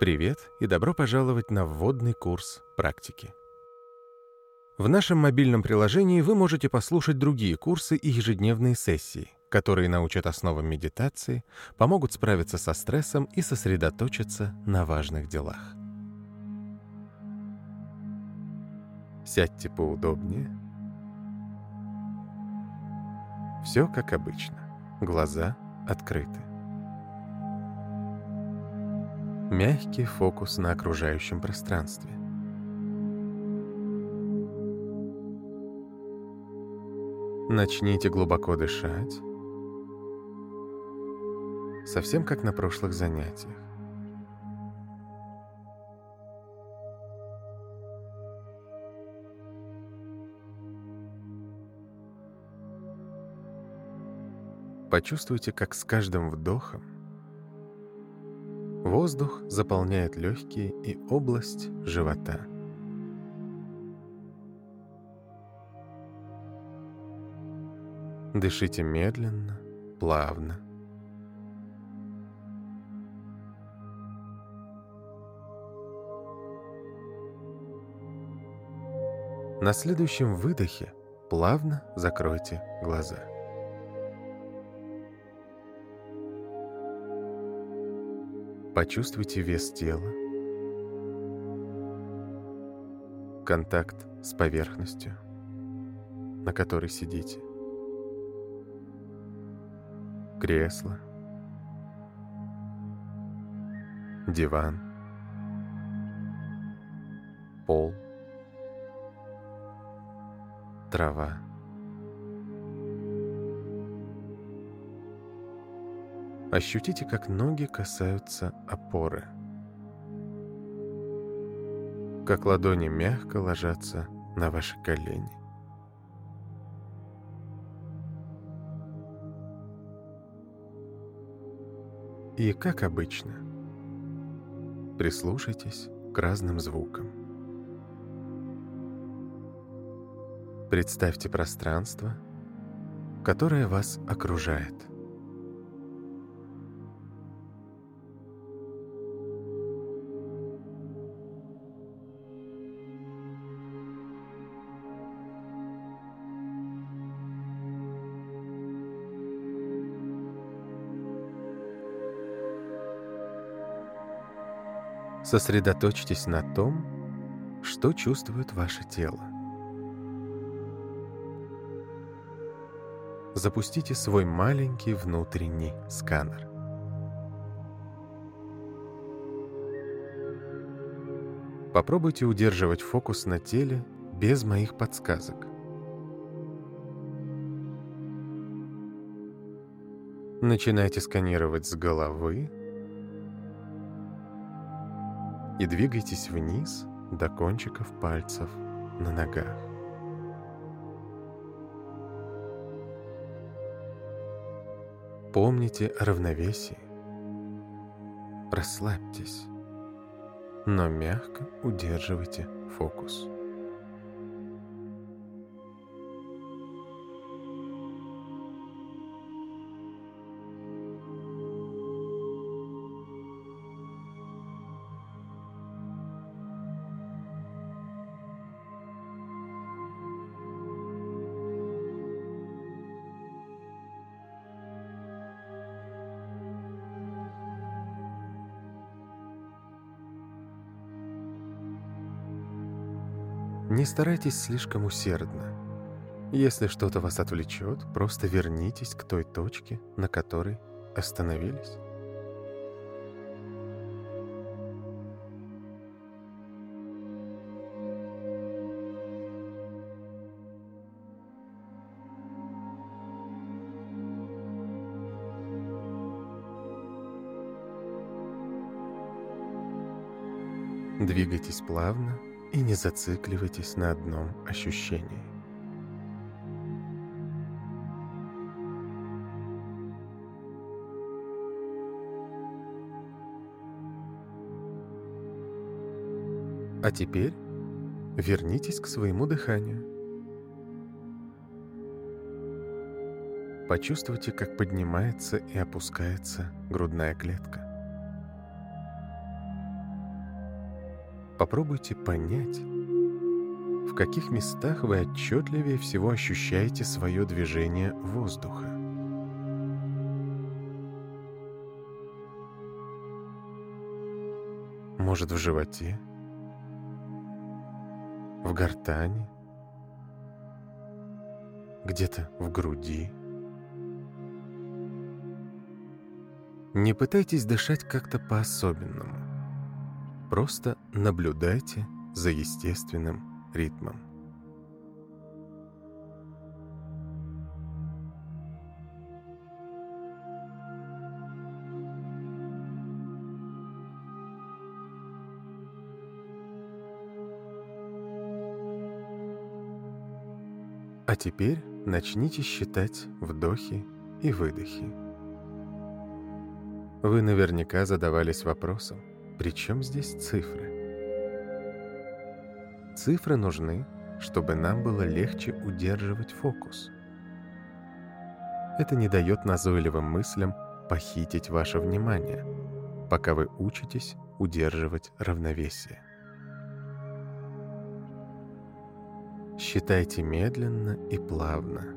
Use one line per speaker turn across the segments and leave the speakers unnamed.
Привет и добро пожаловать на вводный курс практики. В нашем мобильном приложении вы можете послушать другие курсы и ежедневные сессии, которые научат основам медитации, помогут справиться со стрессом и сосредоточиться на важных делах. Сядьте поудобнее. Все как обычно. Глаза открыты. Мягкий фокус на окружающем пространстве. Начните глубоко дышать, совсем как на прошлых занятиях. Почувствуйте, как с каждым вдохом воздух заполняет легкие и область живота. Дышите медленно, плавно. На следующем выдохе плавно закройте глаза. Почувствуйте вес тела, контакт с поверхностью, на которой сидите. Кресло, диван, пол, трава. Ощутите, как ноги касаются опоры. Как ладони мягко ложатся на ваши колени. И, как обычно, прислушайтесь к разным звукам. Представьте пространство, которое вас окружает – Сосредоточьтесь на том, что чувствует ваше тело. Запустите свой маленький внутренний сканер. Попробуйте удерживать фокус на теле без моих подсказок. Начинайте сканировать с головы и двигайтесь вниз до кончиков пальцев на ногах. Помните о равновесии. Расслабьтесь, но мягко удерживайте фокус. Не старайтесь слишком усердно. Если что-то вас отвлечет, просто вернитесь к той точке, на которой остановились. Двигайтесь плавно и не зацикливайтесь на одном ощущении. А теперь вернитесь к своему дыханию. Почувствуйте, как поднимается и опускается грудная клетка. Попробуйте понять, в каких местах вы отчетливее всего ощущаете свое движение воздуха. Может, в животе? В гортани? Где-то в груди? Не пытайтесь дышать как-то по-особенному. Просто наблюдайте за естественным ритмом. А теперь начните считать вдохи и выдохи. Вы наверняка задавались вопросом, при чем здесь цифры? Цифры нужны, чтобы нам было легче удерживать фокус. Это не дает назойливым мыслям похитить ваше внимание, пока вы учитесь удерживать равновесие. Считайте медленно и плавно.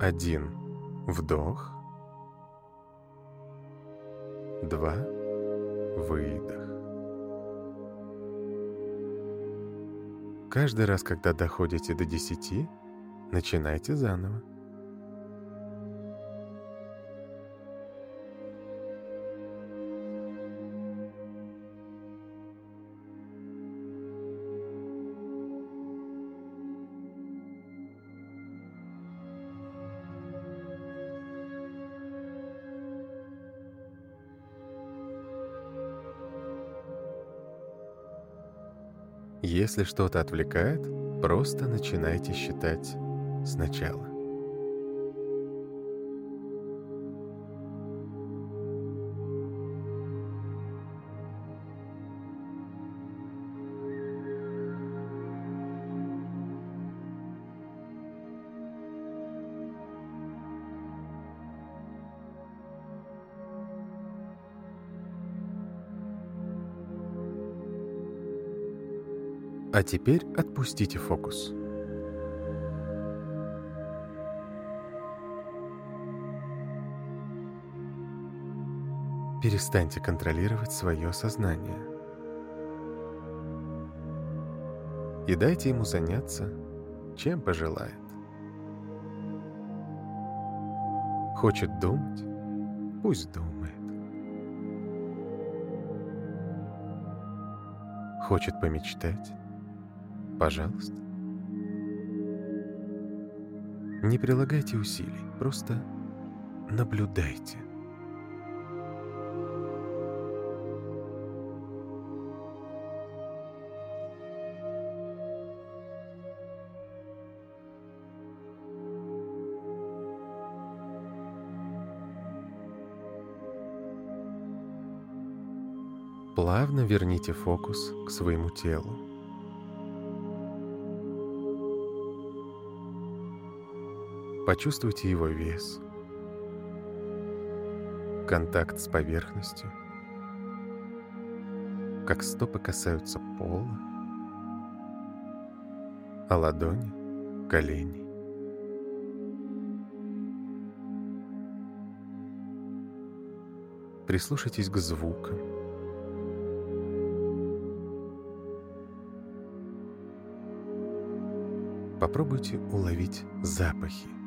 Один вдох, два выдох. Каждый раз, когда доходите до десяти, начинайте заново. Если что-то отвлекает, просто начинайте считать сначала. А теперь отпустите фокус. Перестаньте контролировать свое сознание. И дайте ему заняться, чем пожелает. Хочет думать? Пусть думает. Хочет помечтать? Пожалуйста. Не прилагайте усилий, просто наблюдайте. Плавно верните фокус к своему телу. Почувствуйте его вес, контакт с поверхностью, как стопы касаются пола, а ладони — колени. Прислушайтесь к звукам. Попробуйте уловить запахи.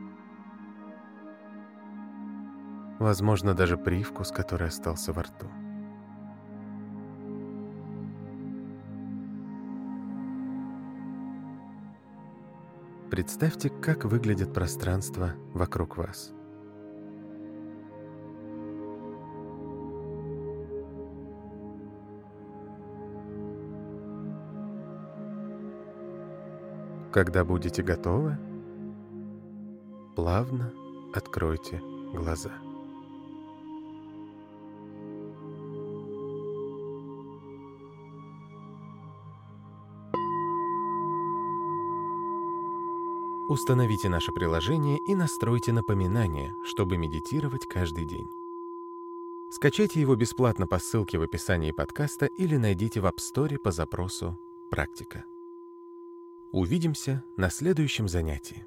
Возможно, даже привкус, который остался во рту. Представьте, как выглядит пространство вокруг вас. Когда будете готовы, плавно откройте глаза. Установите наше приложение и настройте напоминания, чтобы медитировать каждый день. Скачайте его бесплатно по ссылке в описании подкаста или найдите в App Store по запросу «Практика». Увидимся на следующем занятии.